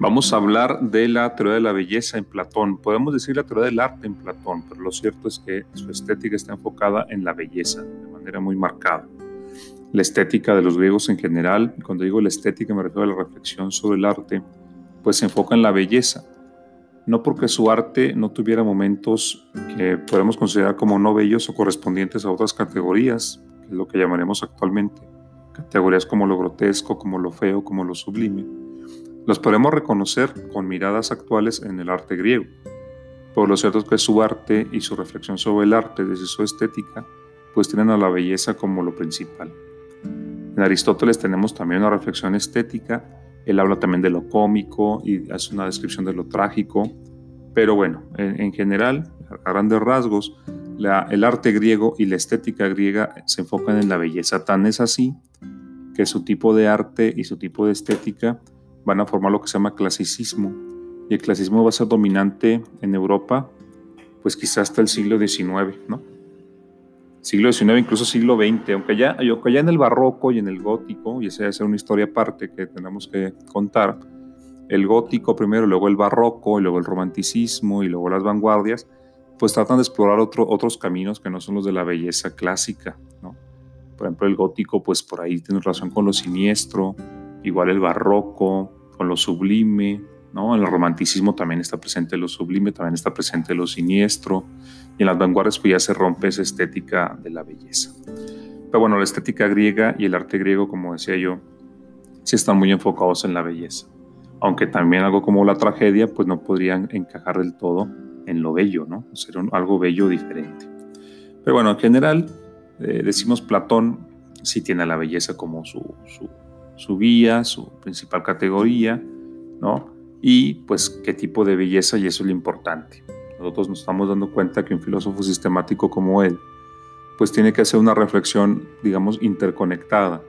Vamos a hablar de la teoría de la belleza en Platón. Podemos decir la teoría del arte en Platón, pero lo cierto es que su estética está enfocada en la belleza de manera muy marcada. La estética de los griegos en general, y cuando digo la estética me refiero a la reflexión sobre el arte, pues se enfoca en la belleza. No porque su arte no tuviera momentos que podemos considerar como no bellos o correspondientes a otras categorías, que es lo que llamaremos actualmente, categorías como lo grotesco, como lo feo, como lo sublime los podemos reconocer con miradas actuales en el arte griego. Por lo cierto es que su arte y su reflexión sobre el arte desde su estética, pues tienen a la belleza como lo principal. En Aristóteles tenemos también una reflexión estética, él habla también de lo cómico y hace una descripción de lo trágico, pero bueno, en, general, a grandes rasgos, el arte griego y la estética griega se enfocan en la belleza. Tan es así que su tipo de arte y su tipo de estética van a formar lo que se llama clasicismo. Y el clasicismo va a ser dominante en Europa, pues quizás hasta el siglo XIX, ¿no? Siglo XIX, incluso siglo XX, aunque ya, aunque ya en el barroco y en el gótico, y esa ser una historia aparte que tenemos que contar, el gótico primero, luego el barroco, y luego el romanticismo, y luego las vanguardias, pues tratan de explorar otro, otros caminos que no son los de la belleza clásica, ¿no? Por ejemplo, el gótico, pues por ahí tiene relación con lo siniestro, igual el barroco, con lo sublime, ¿no? En el romanticismo también está presente lo sublime, también está presente lo siniestro, y en las vanguardias pues ya se rompe esa estética de la belleza. Pero bueno, la estética griega y el arte griego, como decía yo, sí están muy enfocados en la belleza, aunque también algo como la tragedia, pues no podrían encajar del todo en lo bello, ¿no? Ser algo bello diferente. Pero bueno, en general, eh, decimos Platón sí tiene la belleza como su, su su guía, su principal categoría, ¿no? Y pues qué tipo de belleza y eso es lo importante. Nosotros nos estamos dando cuenta que un filósofo sistemático como él, pues tiene que hacer una reflexión, digamos, interconectada.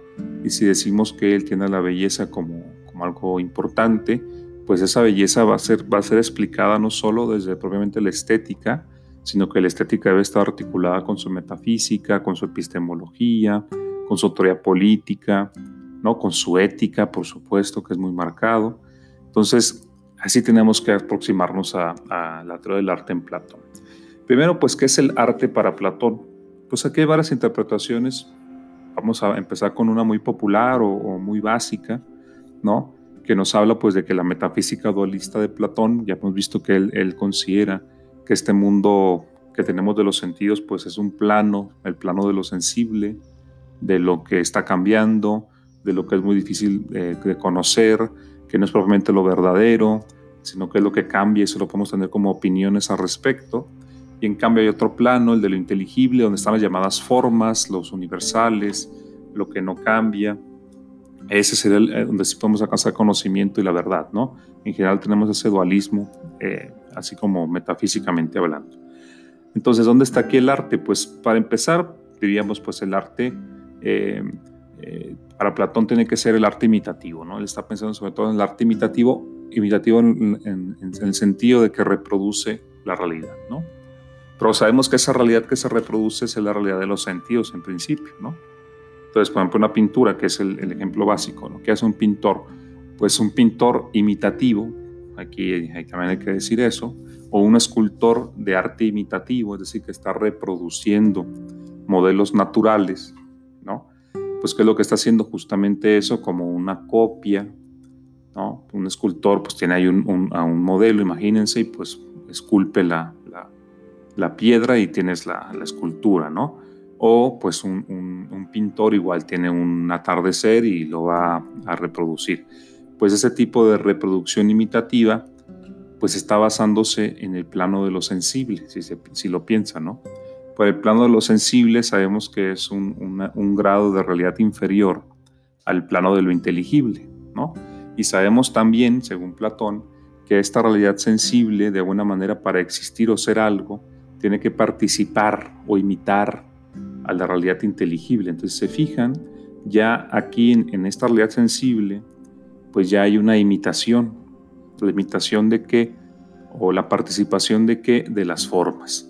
Y si decimos que él tiene la belleza como, como algo importante, pues esa belleza va a, ser, va a ser explicada no solo desde propiamente la estética, sino que la estética debe estar articulada con su metafísica, con su epistemología, con su teoría política, ¿no? Con su ética, por supuesto, que es muy marcado. Entonces, así tenemos que aproximarnos a, la teoría del arte en Platón. Primero, pues, ¿qué es el arte para Platón? Pues aquí hay varias interpretaciones. Vamos a empezar con una muy popular o, muy básica, ¿no? Que nos habla, pues, de que la metafísica dualista de Platón, ya hemos visto que él, él considera que este mundo que tenemos de los sentidos, pues, es un plano, el plano de lo sensible, de lo que está cambiando, de lo que es muy difícil eh, de conocer, que no es propiamente lo verdadero, sino que es lo que cambia y eso lo podemos tener como opiniones al respecto. Y en cambio hay otro plano, el de lo inteligible, donde están las llamadas formas, los universales, lo que no cambia. Ese sería el, eh, donde sí podemos alcanzar conocimiento y la verdad, ¿no? En general tenemos ese dualismo, eh, así como metafísicamente hablando. Entonces, ¿dónde está aquí el arte? Pues para empezar, diríamos, pues el arte eh, para Platón tiene que ser el arte imitativo, ¿no? Él está pensando sobre todo en el arte imitativo, imitativo en, el sentido de que reproduce la realidad, ¿no? Pero sabemos que esa realidad que se reproduce es la realidad de los sentidos en principio, ¿no? Entonces, por ejemplo, una pintura, que es el, ejemplo básico, ¿no? ¿Qué hace un pintor? Pues un pintor imitativo, aquí también hay que decir eso, o un escultor de arte imitativo, es decir, que está reproduciendo modelos naturales. Pues qué es lo que está haciendo justamente eso como una copia, ¿no? Un escultor pues tiene ahí un, a un modelo, imagínense, y pues esculpe la, la, piedra y tienes la, la, escultura, ¿no? O pues un, un, pintor igual tiene un atardecer y lo va a reproducir. Pues ese tipo de reproducción imitativa pues está basándose en el plano de lo sensible, si, se, si lo piensa, ¿no? Por el plano de lo sensible sabemos que es un, grado de realidad inferior al plano de lo inteligible, ¿no? Y sabemos también, según Platón, que esta realidad sensible, de alguna manera, para existir o ser algo, tiene que participar o imitar a la realidad inteligible. Entonces, se fijan, ya aquí en, en esta realidad sensible, pues ya hay una imitación. ¿La imitación de qué? O la participación de qué? De las formas.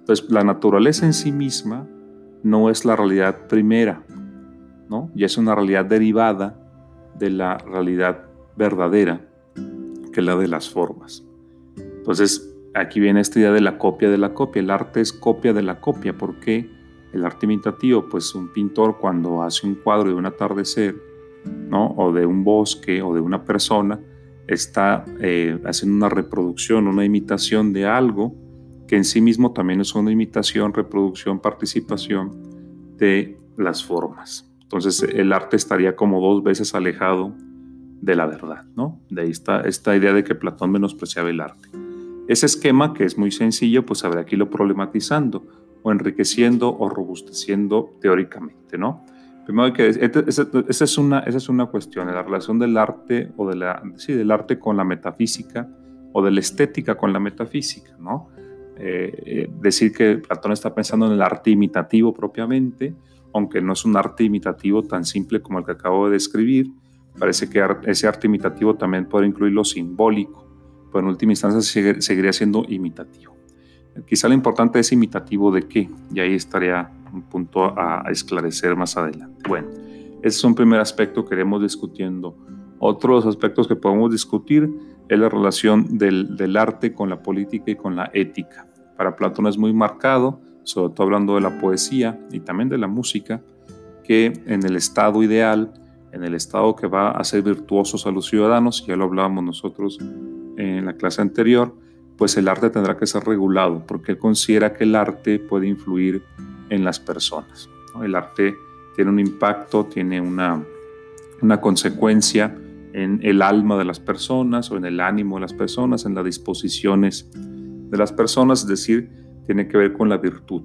Entonces, la naturaleza en sí misma no es la realidad primera, ¿no? Y es una realidad derivada de la realidad verdadera, que la de las formas. Entonces, aquí viene esta idea de la copia de la copia. El arte es copia de la copia. ¿Por qué? El arte imitativo, pues un pintor cuando hace un cuadro de un atardecer, ¿no? o de un bosque o de una persona, está eh, haciendo una reproducción, una imitación de algo que en sí mismo también es una imitación, reproducción, participación de las formas. Entonces el arte estaría como dos veces alejado de la verdad, ¿no? De ahí está esta idea de que Platón menospreciaba el arte. Ese esquema, que es muy sencillo, pues habrá aquí lo problematizando, o enriqueciendo o robusteciendo teóricamente, ¿no? Primero que este, esa es una, esa es una cuestión, la relación del arte o de la, sí, del arte con la metafísica o de la estética con la metafísica, ¿no? Eh, eh, decir que Platón está pensando en el arte imitativo propiamente, aunque no es un arte imitativo tan simple como el que acabo de describir, parece que ese arte imitativo también puede incluir lo simbólico, pero en última instancia seguiría siendo imitativo. Quizá lo importante es imitativo de qué, y ahí estaría un punto a, esclarecer más adelante. Bueno, ese es un primer aspecto que iremos discutiendo. Otros aspectos que podemos discutir es la relación del, del arte con la política y con la ética. Para Platón es muy marcado, sobre todo hablando de la poesía y también de la música, que en el estado ideal, en el estado que va a ser virtuosos a los ciudadanos, ya lo hablábamos nosotros en la clase anterior, pues el arte tendrá que ser regulado, porque él considera que el arte puede influir en las personas. El arte tiene un impacto, tiene una, una consecuencia en el alma de las personas o en el ánimo de las personas, en las disposiciones de las personas, es decir, tiene que ver con la virtud.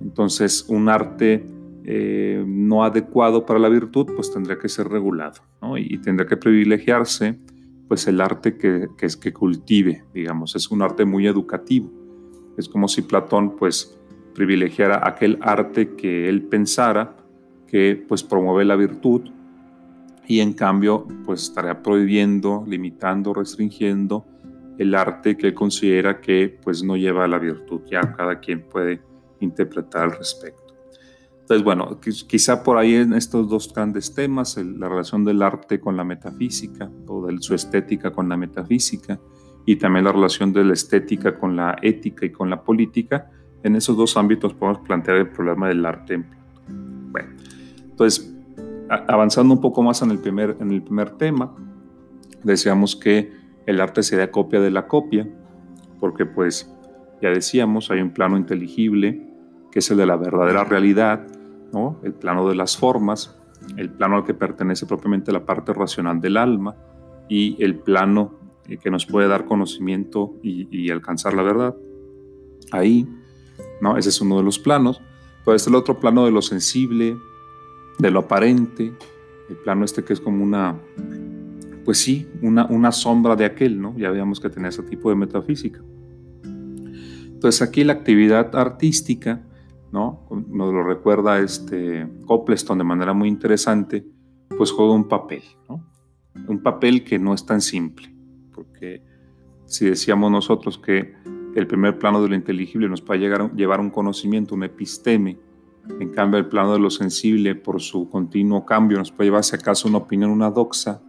Entonces, un arte eh, no adecuado para la virtud, pues tendría que ser regulado, y, tendría que privilegiarse, pues el arte que, es que cultive, digamos, es un arte muy educativo. Es como si Platón, pues, privilegiara aquel arte que él pensara que, pues, promueve la virtud, y en cambio, pues, estaría prohibiendo, limitando, restringiendo el arte que él considera que pues no lleva a la virtud. Ya cada quien puede interpretar al respecto. Entonces, bueno, quizá por ahí en estos dos grandes temas, la relación del arte con la metafísica o de su estética con la metafísica y también la relación de la estética con la ética y con la política, en esos dos ámbitos podemos plantear el problema del arte Bueno, entonces, avanzando un poco más en el primer, en el primer tema, decíamos que el arte sería copia de la copia, porque pues ya decíamos, hay un plano inteligible, que es el de la verdadera realidad, ¿no? el plano de las formas, el plano al que pertenece propiamente la parte racional del alma y el plano eh, que nos puede dar conocimiento y, alcanzar la verdad. Ahí, ¿no? ese es uno de los planos. Pero este es el otro plano de lo sensible, de lo aparente, el plano este que es como una pues sí, una, una sombra de aquel, ¿no? Ya veíamos que tenía ese tipo de metafísica. Entonces aquí la actividad artística, ¿no? Nos lo recuerda este Copleston de manera muy interesante, pues juega un papel, ¿no? Un papel que no es tan simple, porque si decíamos nosotros que el primer plano de lo inteligible nos puede llegar, llevar un conocimiento, un episteme, en cambio el plano de lo sensible, por su continuo cambio, nos puede llevar, si acaso, una opinión, una doxa,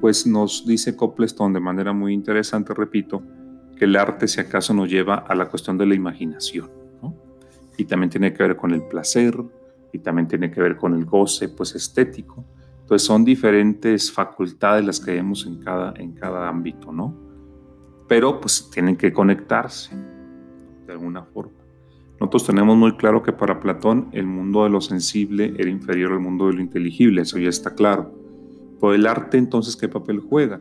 pues nos dice Copleston de manera muy interesante, repito, que el arte si acaso nos lleva a la cuestión de la imaginación, y también tiene que ver con el placer, y también tiene que ver con el goce pues estético. Entonces son diferentes facultades las que vemos en cada, en cada ámbito, ¿no? Pero pues tienen que conectarse de alguna forma. Nosotros tenemos muy claro que para Platón el mundo de lo sensible era inferior al mundo de lo inteligible, eso ya está claro. Por el arte entonces, ¿qué papel juega?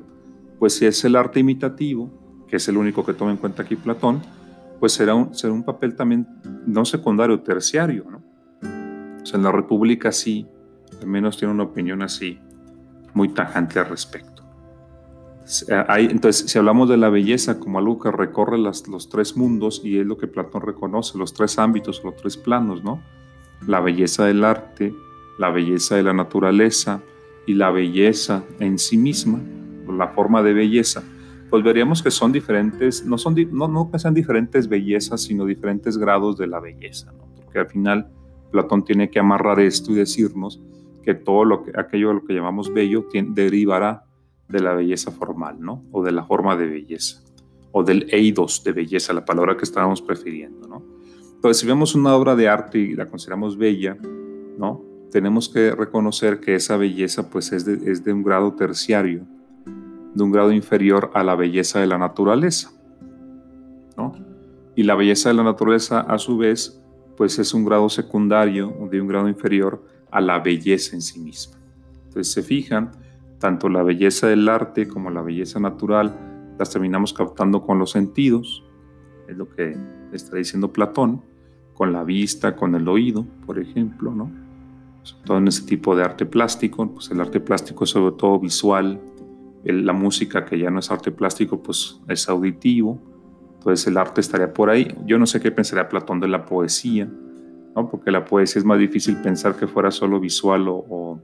Pues si es el arte imitativo, que es el único que toma en cuenta aquí Platón, pues será un, será un papel también no secundario, terciario. ¿no? O sea, en la República sí, al menos tiene una opinión así, muy tajante al respecto. entonces, si hablamos de la belleza como algo que recorre las, los tres mundos, y es lo que Platón reconoce, los tres ámbitos, los tres planos, ¿no? La belleza del arte, la belleza de la naturaleza, y la belleza en sí misma, la forma de belleza, pues veríamos que son diferentes, no, son, no, no que sean diferentes bellezas, sino diferentes grados de la belleza, porque al final Platón tiene que amarrar esto y decirnos que todo lo que, aquello lo que llamamos bello derivará de la belleza formal, ¿no? O de la forma de belleza, o del eidos de belleza, la palabra que estábamos prefiriendo, ¿no? Entonces, si vemos una obra de arte y la consideramos bella, ¿no? Tenemos que reconocer que esa belleza, pues, es de, un grado terciario, de un grado inferior a la belleza de la naturaleza, ¿no? Y la belleza de la naturaleza, a su vez, pues es un grado secundario, de un grado inferior a la belleza en sí misma. Entonces, se fijan, tanto la belleza del arte como la belleza natural las terminamos captando con los sentidos, es lo que está diciendo Platón, con la vista, con el oído, por ejemplo, ¿no? Sobre todo en ese tipo de arte plástico, pues el arte plástico es sobre todo visual, la música que ya no es arte plástico, pues es auditivo, entonces el arte estaría por ahí. Yo no sé qué pensaría Platón de la poesía, ¿no? Porque la poesía es más difícil pensar que fuera solo visual o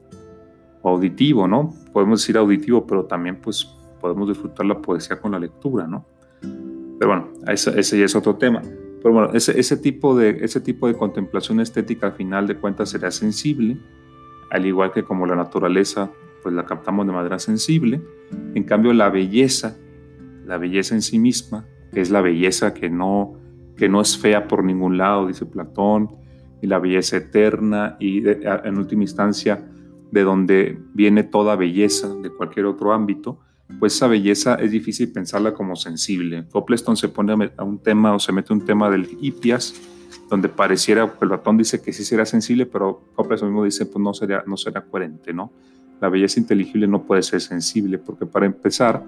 auditivo, ¿no? Podemos decir auditivo, pero también pues podemos disfrutar la poesía con la lectura, ¿no? Pero bueno, ese, ese ya es otro tema. Pero bueno, ese, ese, tipo de, ese tipo de contemplación estética al final de cuentas será sensible, al igual que como la naturaleza, pues la captamos de manera sensible. En cambio, la belleza, la belleza en sí misma, que es la belleza que no, que no es fea por ningún lado, dice Platón, y la belleza eterna, y en última instancia, de donde viene toda belleza de cualquier otro ámbito, pues esa belleza es difícil pensarla como sensible. Copleston se pone a un tema o se mete un tema del hipias, donde pareciera, el ratón dice que sí será sensible, pero Copleston mismo dice, pues no sería, no será coherente, ¿no? La belleza inteligible no puede ser sensible, porque para empezar,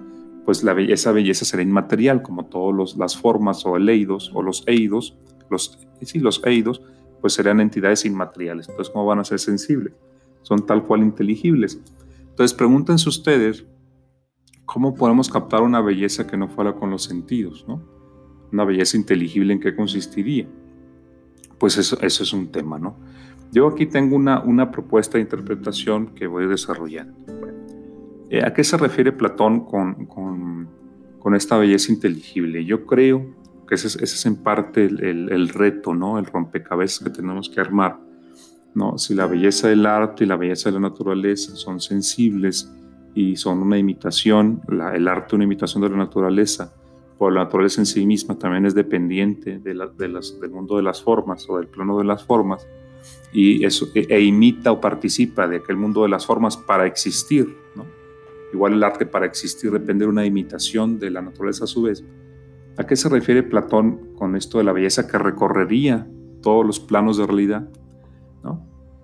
pues la esa belleza será inmaterial, como todas las formas o el eidos, o los eidos, los, sí, los eidos, pues serán entidades inmateriales. Entonces, ¿cómo van a ser sensibles? son tal cual inteligibles. Entonces pregúntense ustedes, ¿cómo podemos captar una belleza que no fuera con los sentidos? ¿no? Una belleza inteligible, ¿en qué consistiría? Pues eso, eso es un tema, ¿no? Yo aquí tengo una, una propuesta de interpretación que voy desarrollando. Eh, ¿A qué se refiere Platón con, con, con, esta belleza inteligible? Yo creo que ese es, ese es en parte el, el, el, reto, ¿no? El rompecabezas que tenemos que armar. ¿no? Si la belleza del arte y la belleza de la naturaleza son sensibles y son una imitación, el arte una imitación de la naturaleza, por la naturaleza en sí misma también es dependiente de del mundo de las formas o del plano de las formas, y eso, e, e, imita o participa de aquel mundo de las formas para existir. ¿no? Igual el arte para existir depende de una imitación de la naturaleza a su vez. ¿A qué se refiere Platón con esto de la belleza que recorrería todos los planos de realidad?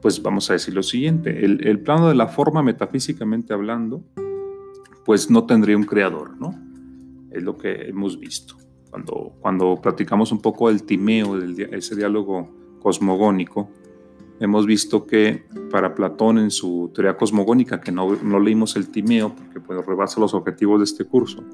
Pues vamos a decir lo siguiente, el, plano de la forma metafísicamente hablando, pues no tendría un creador, ¿no? Es lo que hemos visto. Cuando, cuando platicamos un poco del timeo, ese diálogo cosmogónico, hemos visto que para Platón en su teoría cosmogónica, que no, no leímos el timeo porque pues, rebasa los objetivos de este curso,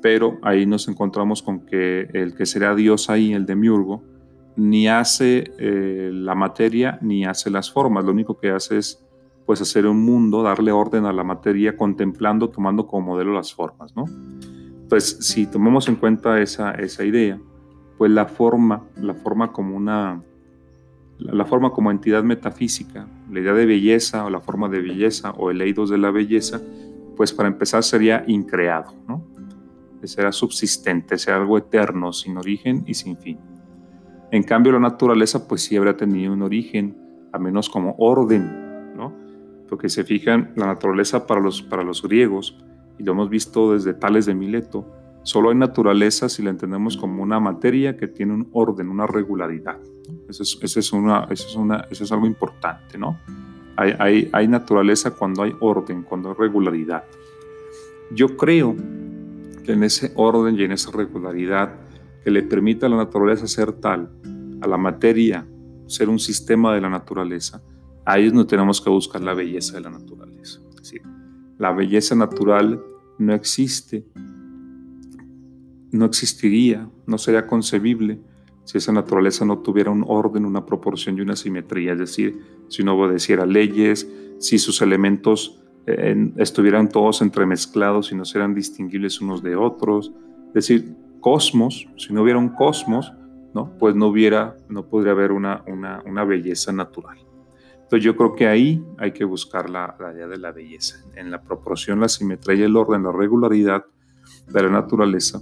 pero ahí nos encontramos con que el que será Dios ahí, el demiurgo, ni hace eh, la materia ni hace las formas, lo único que hace es pues hacer un mundo, darle orden a la materia contemplando, tomando como modelo las formas, ¿no? Entonces, si tomamos en cuenta esa, esa idea, pues la forma, la forma como una, la forma como entidad metafísica, la idea de belleza o la forma de belleza o el eidos de la belleza, pues para empezar sería increado, ¿no? Será subsistente, será algo eterno, sin origen y sin fin. En cambio, la naturaleza pues sí habrá tenido un origen, a menos como orden, ¿no? Porque se fijan, la naturaleza para los, para los griegos, y lo hemos visto desde Tales de Mileto, solo hay naturaleza si la entendemos como una materia que tiene un orden, una regularidad. Eso es, eso es, una, eso es, una, eso es algo importante, ¿no? Hay, hay, hay naturaleza cuando hay orden, cuando hay regularidad. Yo creo que en ese orden y en esa regularidad que le permita a la naturaleza ser tal, a la materia ser un sistema de la naturaleza, ahí no tenemos que buscar la belleza de la naturaleza. Es la belleza natural no existe, no existiría, no sería concebible si esa naturaleza no tuviera un orden, una proporción y una simetría, es decir, si no obedeciera leyes, si sus elementos eh, estuvieran todos entremezclados y no seran distinguibles unos de otros, es decir, cosmos, si no hubiera un cosmos, ¿no? pues no hubiera, no podría haber una, una, belleza natural. Entonces yo creo que ahí hay que buscar la, la idea de la belleza, en la proporción, la simetría y el orden, la regularidad de la naturaleza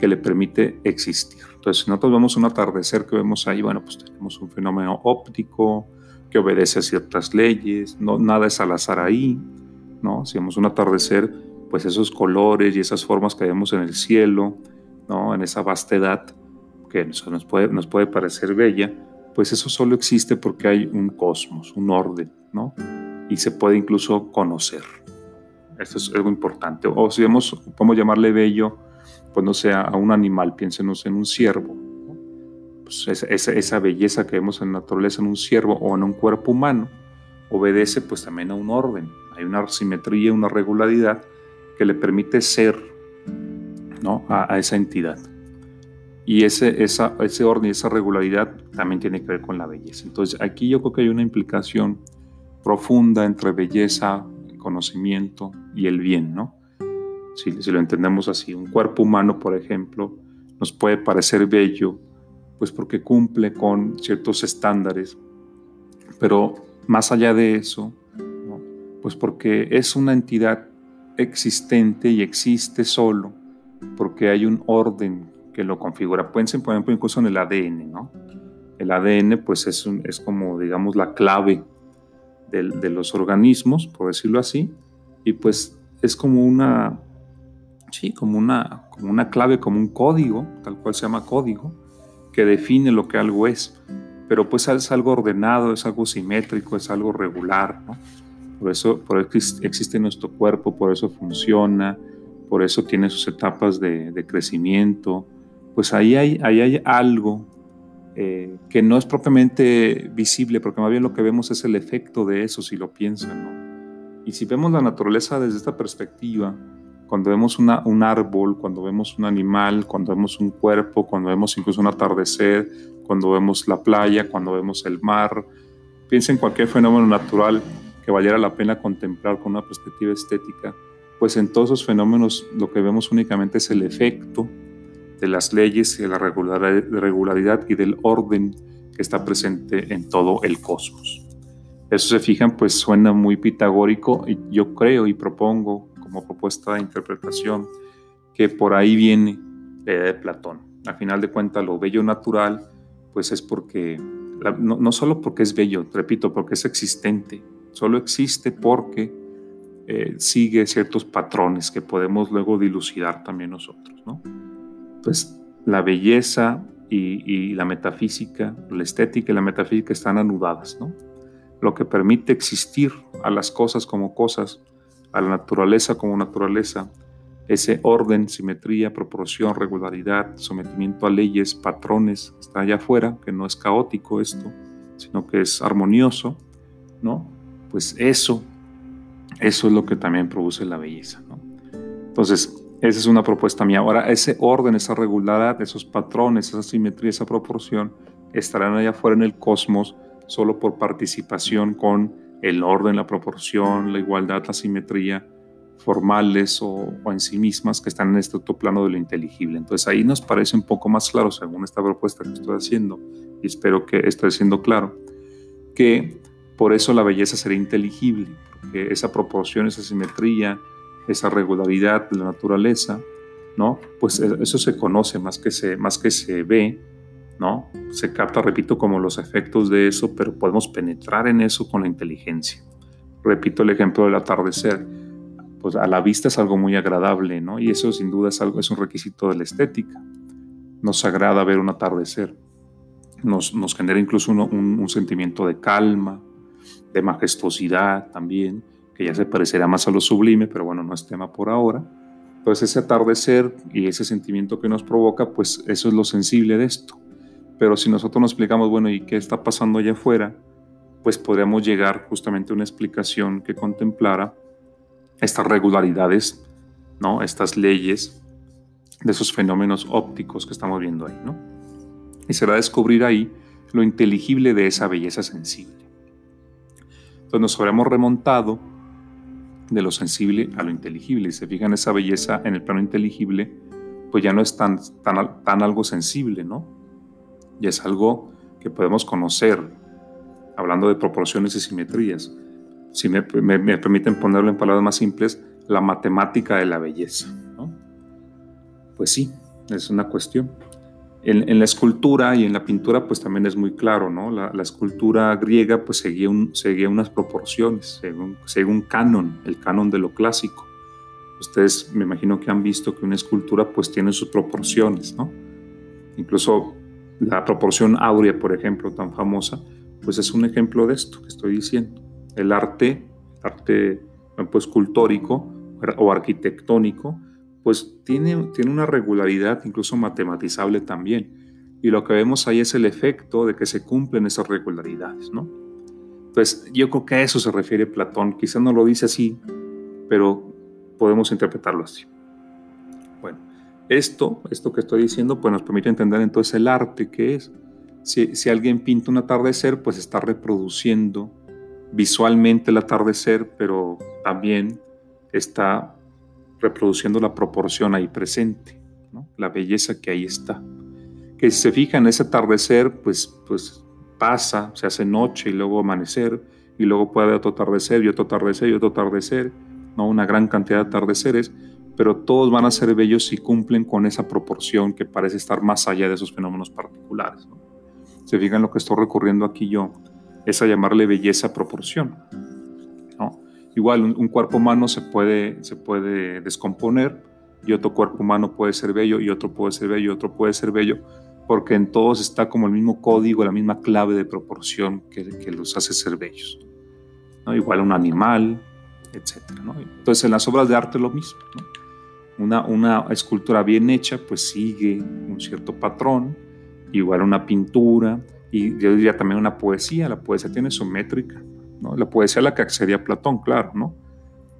que le permite existir. Entonces, si nosotros vemos un atardecer que vemos ahí, bueno, pues tenemos un fenómeno óptico que obedece a ciertas leyes, no, nada es al azar ahí, ¿no? Si vemos un atardecer, pues esos colores y esas formas que vemos en el cielo, ¿no? En esa vastedad que nos puede, nos puede parecer bella, pues eso solo existe porque hay un cosmos, un orden, ¿no? Y se puede incluso conocer. Esto es algo importante. O si vemos, podemos llamarle bello, pues no sea a un animal, piénsenos en un ciervo. Pues esa, esa, belleza que vemos en la naturaleza en un ciervo o en un cuerpo humano obedece pues también a un orden. Hay una simetría, una regularidad que le permite ser ¿no? a, esa entidad. Y ese, esa, ese orden y esa regularidad también tiene que ver con la belleza. Entonces aquí yo creo que hay una implicación profunda entre belleza, conocimiento y el bien, ¿no? Si, si, lo entendemos así, un cuerpo humano, por ejemplo, nos puede parecer bello, pues porque cumple con ciertos estándares, pero más allá de eso, pues porque es una entidad existente y existe solo, porque hay un orden que lo configura. Pueden ser, por ejemplo, incluso en el ADN, ¿no? El ADN, pues es, es como, digamos, la clave de, de, los organismos, por decirlo así, y pues es como una, sí, como una, como una clave, como un código, tal cual se llama código, que define lo que algo es. Pero pues es algo ordenado, es algo simétrico, es algo regular, ¿no? Por eso, por eso existe nuestro cuerpo, por eso funciona, por eso tiene sus etapas de, crecimiento, pues ahí hay, algo eh, que no es propiamente visible, porque más bien lo que vemos es el efecto de eso, si lo piensan. Y si vemos la naturaleza desde esta perspectiva, cuando vemos un árbol, cuando vemos un animal, cuando vemos un cuerpo, cuando vemos incluso un atardecer, cuando vemos la playa, cuando vemos el mar, piensa en cualquier fenómeno natural que valiera la pena contemplar con una perspectiva estética, pues en todos esos fenómenos lo que vemos únicamente es el efecto de las leyes y de la regularidad y del orden que está presente en todo el cosmos. Eso se fijan, pues suena muy pitagórico y yo creo y propongo como propuesta de interpretación que por ahí viene la idea de Platón. A final de cuentas, lo bello natural, pues es porque, no, no solo porque es bello, repito, porque es existente, solo existe porque eh, sigue ciertos patrones que podemos luego dilucidar también nosotros, ¿no? pues la belleza y, la metafísica, la estética y la metafísica están anudadas, ¿no? Lo que permite existir a las cosas como cosas, a la naturaleza como naturaleza, ese orden, simetría, proporción, regularidad, sometimiento a leyes, patrones, está allá afuera, que no es caótico esto, sino que es armonioso, ¿no? Pues eso, eso es lo que también produce la belleza, ¿no? Entonces, esa es una propuesta mía. Ahora, ese orden, esa regularidad, esos patrones, esa simetría, esa proporción, estarán allá afuera en el cosmos solo por participación con el orden, la proporción, la igualdad, la simetría formales o, en sí mismas que están en este otro plano de lo inteligible. Entonces ahí nos parece un poco más claro, según esta propuesta que estoy haciendo, y espero que esté siendo claro, que por eso la belleza será inteligible, porque esa proporción, esa simetría, esa regularidad de la naturaleza, ¿no? Pues e, eso se conoce más que se, más que se ve, ¿no? Se capta, repito, como los efectos de eso, pero podemos penetrar en eso con la inteligencia. Repito el ejemplo del atardecer. Pues a la vista es algo muy agradable, ¿no? Y eso sin duda es, algo, es un requisito de la estética. Nos agrada ver un atardecer. Nos, nos genera incluso un, un sentimiento de calma, de majestuosidad también que ya se parecerá más a lo sublime, pero bueno, no es tema por ahora. Entonces ese atardecer y ese sentimiento que nos provoca, pues eso es lo sensible de esto. Pero si nosotros nos explicamos, bueno, ¿y qué está pasando allá afuera? Pues podríamos llegar justamente a una explicación que contemplara estas regularidades, ¿no? Estas leyes de esos fenómenos ópticos que estamos viendo ahí, ¿no? Y será descubrir ahí lo inteligible de esa belleza sensible. Entonces nos habremos remontado de lo sensible a lo inteligible. Y se fijan esa belleza en el plano inteligible, pues ya no es tan, tan, algo sensible, ¿no? Ya es algo que podemos conocer hablando de proporciones y simetrías. Si me, permiten ponerlo en palabras más simples, la matemática de la belleza. Pues sí, es una cuestión. En, la escultura y en la pintura pues también es muy claro, ¿no? La, escultura griega pues seguía, un, seguía unas proporciones, según, según canon, el canon de lo clásico. Ustedes me imagino que han visto que una escultura pues tiene sus proporciones, ¿no? Incluso la proporción áurea, por ejemplo, tan famosa, pues es un ejemplo de esto que estoy diciendo. El arte, arte pues, escultórico o arquitectónico, pues tiene, tiene una regularidad incluso matematizable también. Y lo que vemos ahí es el efecto de que se cumplen esas regularidades, ¿no? Entonces, yo creo que a eso se refiere Platón. Quizá no lo dice así, pero podemos interpretarlo así. Bueno, esto, esto que estoy diciendo, pues nos permite entender entonces el arte que es. Si, si alguien pinta un atardecer, pues está reproduciendo visualmente el atardecer, pero también está reproduciendo la proporción ahí presente, la belleza que ahí está. Que si se fija en ese atardecer, pues, pues pasa, se hace noche y luego amanecer, y luego puede haber otro atardecer y otro atardecer y otro atardecer, ¿no? una gran cantidad de atardeceres, pero todos van a ser bellos si cumplen con esa proporción que parece estar más allá de esos fenómenos particulares. Se fijan lo que estoy recurriendo aquí yo, es a llamarle belleza proporción. Igual un, cuerpo humano se puede, se puede descomponer y otro cuerpo humano puede ser bello y otro puede ser bello y otro puede ser bello, porque en todos está como el mismo código, la misma clave de proporción que, que los hace ser bellos. ¿no? Igual un animal, etc. Entonces en las obras de arte lo mismo. Una, una escultura bien hecha pues sigue un cierto patrón, igual una pintura, y yo diría también una poesía, la poesía tiene su métrica, ¿no? La poesía a la que accedía Platón, claro, ¿no?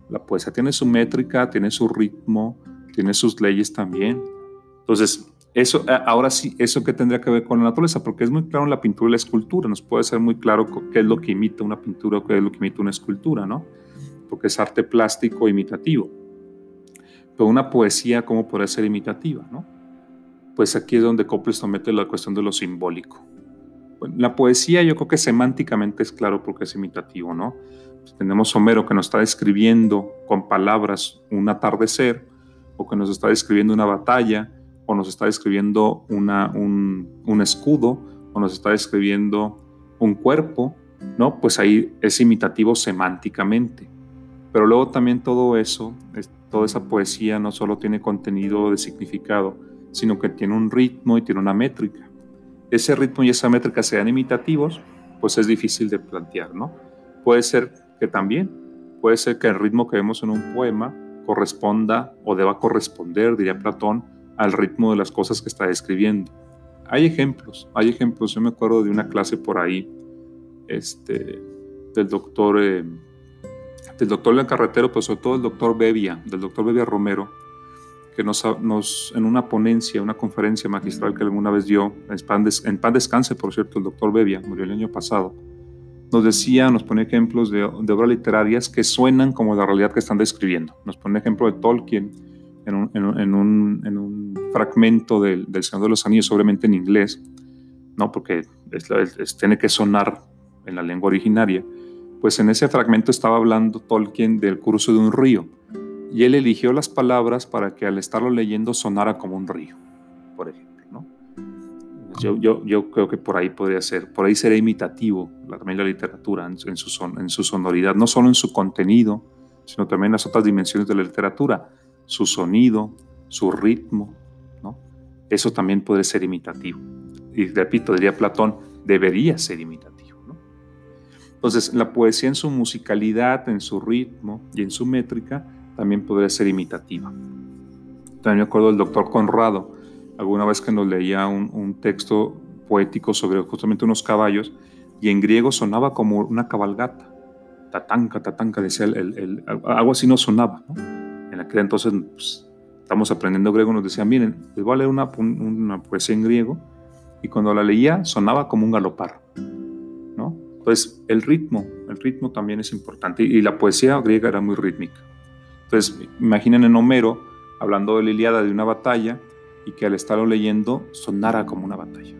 La poesía tiene su métrica, tiene su ritmo, tiene sus leyes también. Entonces, eso, ahora sí, eso que tendría que ver con la naturaleza, porque es muy claro en la pintura y la escultura, nos puede ser muy claro qué es lo que imita una pintura o qué es lo que imita una escultura, ¿no? Porque es arte plástico imitativo. Pero una poesía, ¿cómo puede ser imitativa, no? Pues aquí es donde Copleston mete la cuestión de lo simbólico la poesía yo creo que semánticamente es claro porque es imitativo, ¿no? Tenemos Homero que nos está describiendo con palabras un atardecer, o que nos está describiendo una batalla, o nos está describiendo una, un, escudo, o nos está describiendo un cuerpo, ¿no? Pues ahí es imitativo semánticamente. Pero luego también todo eso, toda esa poesía no solo tiene contenido de significado, sino que tiene un ritmo y tiene una métrica ese ritmo y esa métrica sean imitativos, pues es difícil de plantear, ¿no? Puede ser que también, puede ser que el ritmo que vemos en un poema corresponda o deba corresponder, diría Platón, al ritmo de las cosas que está describiendo. Hay ejemplos, hay ejemplos. Yo me acuerdo de una clase por ahí, este, del doctor, eh, del doctor León Carretero, pero sobre todo el doctor Bevia, del doctor Bevia Romero, que nos, en una ponencia, una conferencia magistral que alguna vez dio, en pan, en descanse, por cierto, el doctor Bevia, murió el año pasado, nos decía, nos pone ejemplos de, obras literarias que suenan como la realidad que están describiendo. Nos pone ejemplo de Tolkien en un, en un, en un, fragmento del, del, Señor de los Anillos, obviamente en inglés, ¿no? porque tiene que sonar en la lengua originaria. Pues en ese fragmento estaba hablando Tolkien del curso de un río y él eligió las palabras para que al estarlo leyendo sonara como un río, por ejemplo. ¿no? Yo, yo, yo creo que por ahí podría ser, por ahí sería imitativo también la literatura en, su, son, en su sonoridad, no solo en su contenido, sino también en las otras dimensiones de la literatura, su sonido, su ritmo, ¿no? Eso también puede ser imitativo. Y repito, diría Platón, debería ser imitativo. ¿no? Entonces, la poesía en su musicalidad, en su ritmo y en su métrica, también podría ser imitativa. También me acuerdo del doctor Conrado, alguna vez que nos leía un, texto poético sobre justamente unos caballos y en griego sonaba como una cabalgata. Tatanca, tatanca, decía el, algo así no sonaba. En aquel entonces pues, estamos aprendiendo griego, nos decían, miren, les voy a leer una, una poesía en griego y cuando la leía sonaba como un galopar. ¿no? Entonces el ritmo, el ritmo también es importante y la poesía griega era muy rítmica. Entonces, imaginen en Homero hablando de la Iliada de una batalla y que al estarlo leyendo sonara como una batalla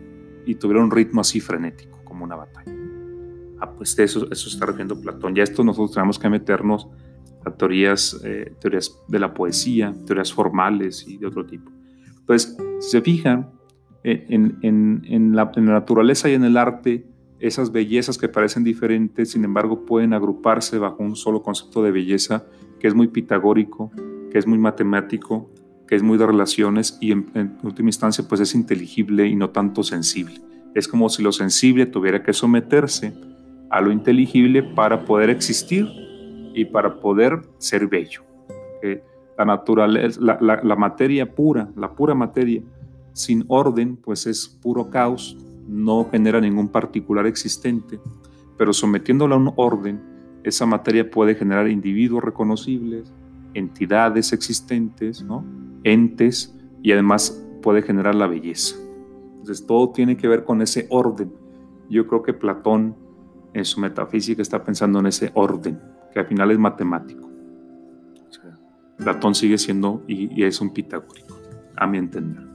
y tuviera un ritmo así frenético, como una batalla. Ah, pues eso, eso está refiriendo Platón. Ya esto nosotros tenemos que meternos a teorías, eh, teorías de la poesía, teorías formales y de otro tipo. Entonces, si se fijan, en, en, en la naturaleza y en el arte, esas bellezas que parecen diferentes, sin embargo, pueden agruparse bajo un solo concepto de belleza que es muy pitagórico, que es muy matemático, que es muy de relaciones y en, última instancia pues es inteligible y no tanto sensible. Es como si lo sensible tuviera que someterse a lo inteligible para poder existir y para poder ser bello. la naturaleza, la materia pura, la pura materia, sin orden, pues es puro caos, no genera ningún particular existente, pero sometiéndola a un orden, esa materia puede generar individuos reconocibles, entidades existentes, entes, y además puede generar la belleza. Entonces todo tiene que ver con ese orden. Yo creo que Platón en su metafísica está pensando en ese orden, que al final es matemático. Platón sigue siendo y, es un pitagórico, a mi entender.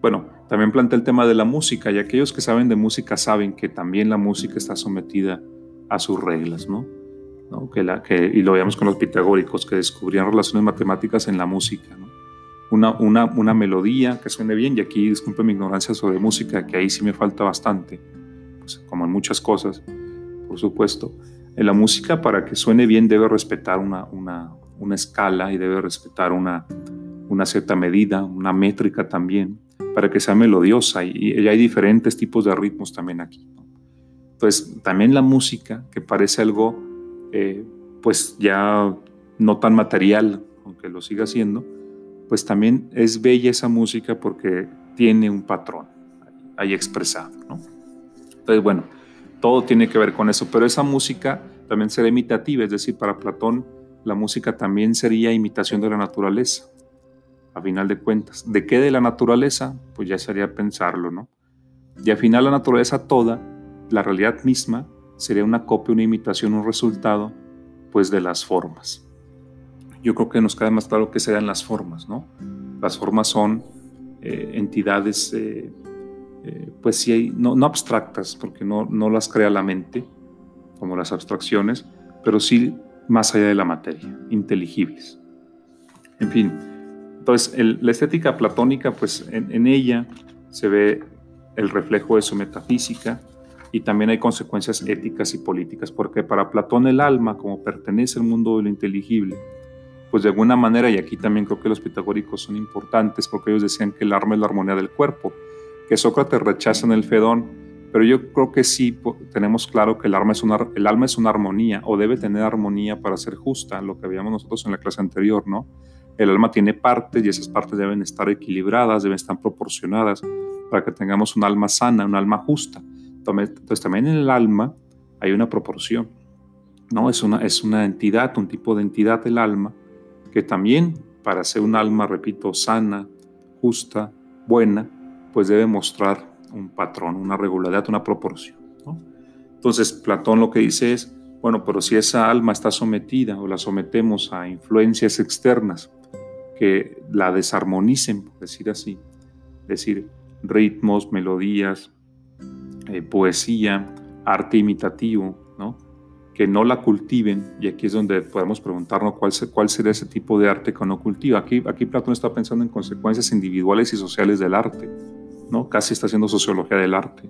Bueno, también plantea el tema de la música, y aquellos que saben de música saben que también la música está sometida a sus reglas, ¿no? Que la, que, y lo veíamos con los pitagóricos, que descubrían relaciones matemáticas en la música. ¿no? Una, una, una, melodía que suene bien, y aquí disculpe mi ignorancia sobre música, que ahí sí me falta bastante, pues, como en muchas cosas, por supuesto. En la música, para que suene bien, debe respetar una, una, escala y debe respetar una, una cierta medida, una métrica también, para que sea melodiosa. Y, y hay diferentes tipos de ritmos también aquí. Entonces, también la música, que parece algo eh, pues ya no tan material, aunque lo siga siendo, pues también es bella esa música porque tiene un patrón ahí expresado. Entonces, bueno, todo tiene que ver con eso, pero esa música también será imitativa, es decir, para Platón la música también sería imitación de la naturaleza, a final de cuentas. ¿De qué de la naturaleza? Pues ya sería pensarlo, ¿no? Y al final la naturaleza toda, la realidad misma, sería una copia, una imitación, un resultado, pues de las formas. Yo creo que nos queda más claro que sean las formas, ¿no? Las formas son eh, entidades, eh, eh, pues sí, no, abstractas, porque no, no las crea la mente, como las abstracciones, pero sí más allá de la materia, inteligibles. En fin, entonces la estética platónica, pues en ella se ve el reflejo de su metafísica, y también hay consecuencias éticas y políticas, porque para Platón el alma, como pertenece al mundo de lo inteligible, pues de alguna manera, y aquí también creo que los pitagóricos son importantes, porque ellos decían que el alma es la armonía del cuerpo, que Sócrates rechaza en el Fedón, pero yo creo que sí tenemos claro que el alma, es una, el alma es una armonía, o debe tener armonía para ser justa, lo que habíamos nosotros en la clase anterior, ¿no? El alma tiene partes y esas partes deben estar equilibradas, deben estar proporcionadas para que tengamos un alma sana, un alma justa. Entonces también en el alma hay una proporción, ¿no? Es una, es una entidad, un tipo de entidad del alma, que también para ser un alma, repito, sana, justa, buena, pues debe mostrar un patrón, una regularidad, una proporción. Entonces Platón lo que dice es, bueno, pero si esa alma está sometida o la sometemos a influencias externas que la desarmonicen, por decir así, es decir, ritmos, melodías, eh, poesía, arte imitativo, ¿no? que no la cultiven, y aquí es donde podemos preguntarnos cuál, cuál sería ese tipo de arte que no cultiva. Aquí, aquí Platón está pensando en consecuencias individuales y sociales del arte, ¿no? casi está haciendo sociología del arte.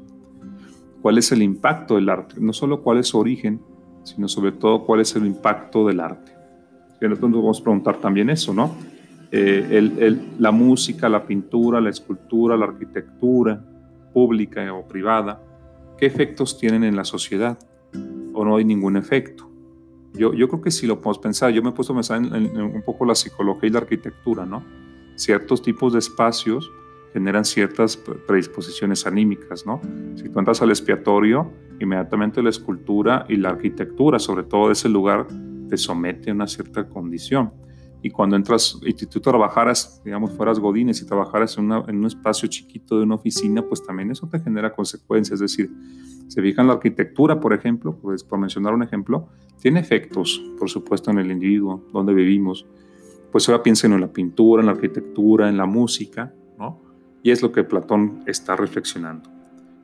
¿Cuál es el impacto del arte? No solo cuál es su origen, sino sobre todo cuál es el impacto del arte. Y nos vamos a preguntar también eso, ¿no? Eh, la música, la pintura, la escultura, la arquitectura pública o privada, ¿qué efectos tienen en la sociedad? ¿O no hay ningún efecto? Yo, yo creo que sí lo podemos pensar. Yo me he puesto a pensar en, un poco la psicología y la arquitectura, ¿no? Ciertos tipos de espacios generan ciertas predisposiciones anímicas, ¿no? Si tú entras al expiatorio, inmediatamente la escultura y la arquitectura, sobre todo ese lugar, te somete a una cierta condición. Y cuando entras, y tú trabajaras, digamos, fueras Godines y trabajaras en, en, un espacio chiquito de una oficina, pues también eso te genera consecuencias. Es decir, se fijan la arquitectura, por ejemplo, pues por mencionar un ejemplo, tiene efectos, por supuesto, en el individuo, donde vivimos. Pues ahora piensen en la pintura, en la arquitectura, en la música, ¿no? Y es lo que Platón está reflexionando.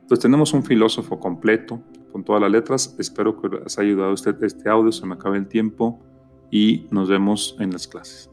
Entonces tenemos un filósofo completo con todas las letras. Espero que les haya ayudado usted este audio. Se me acabe el tiempo y nos vemos en las clases.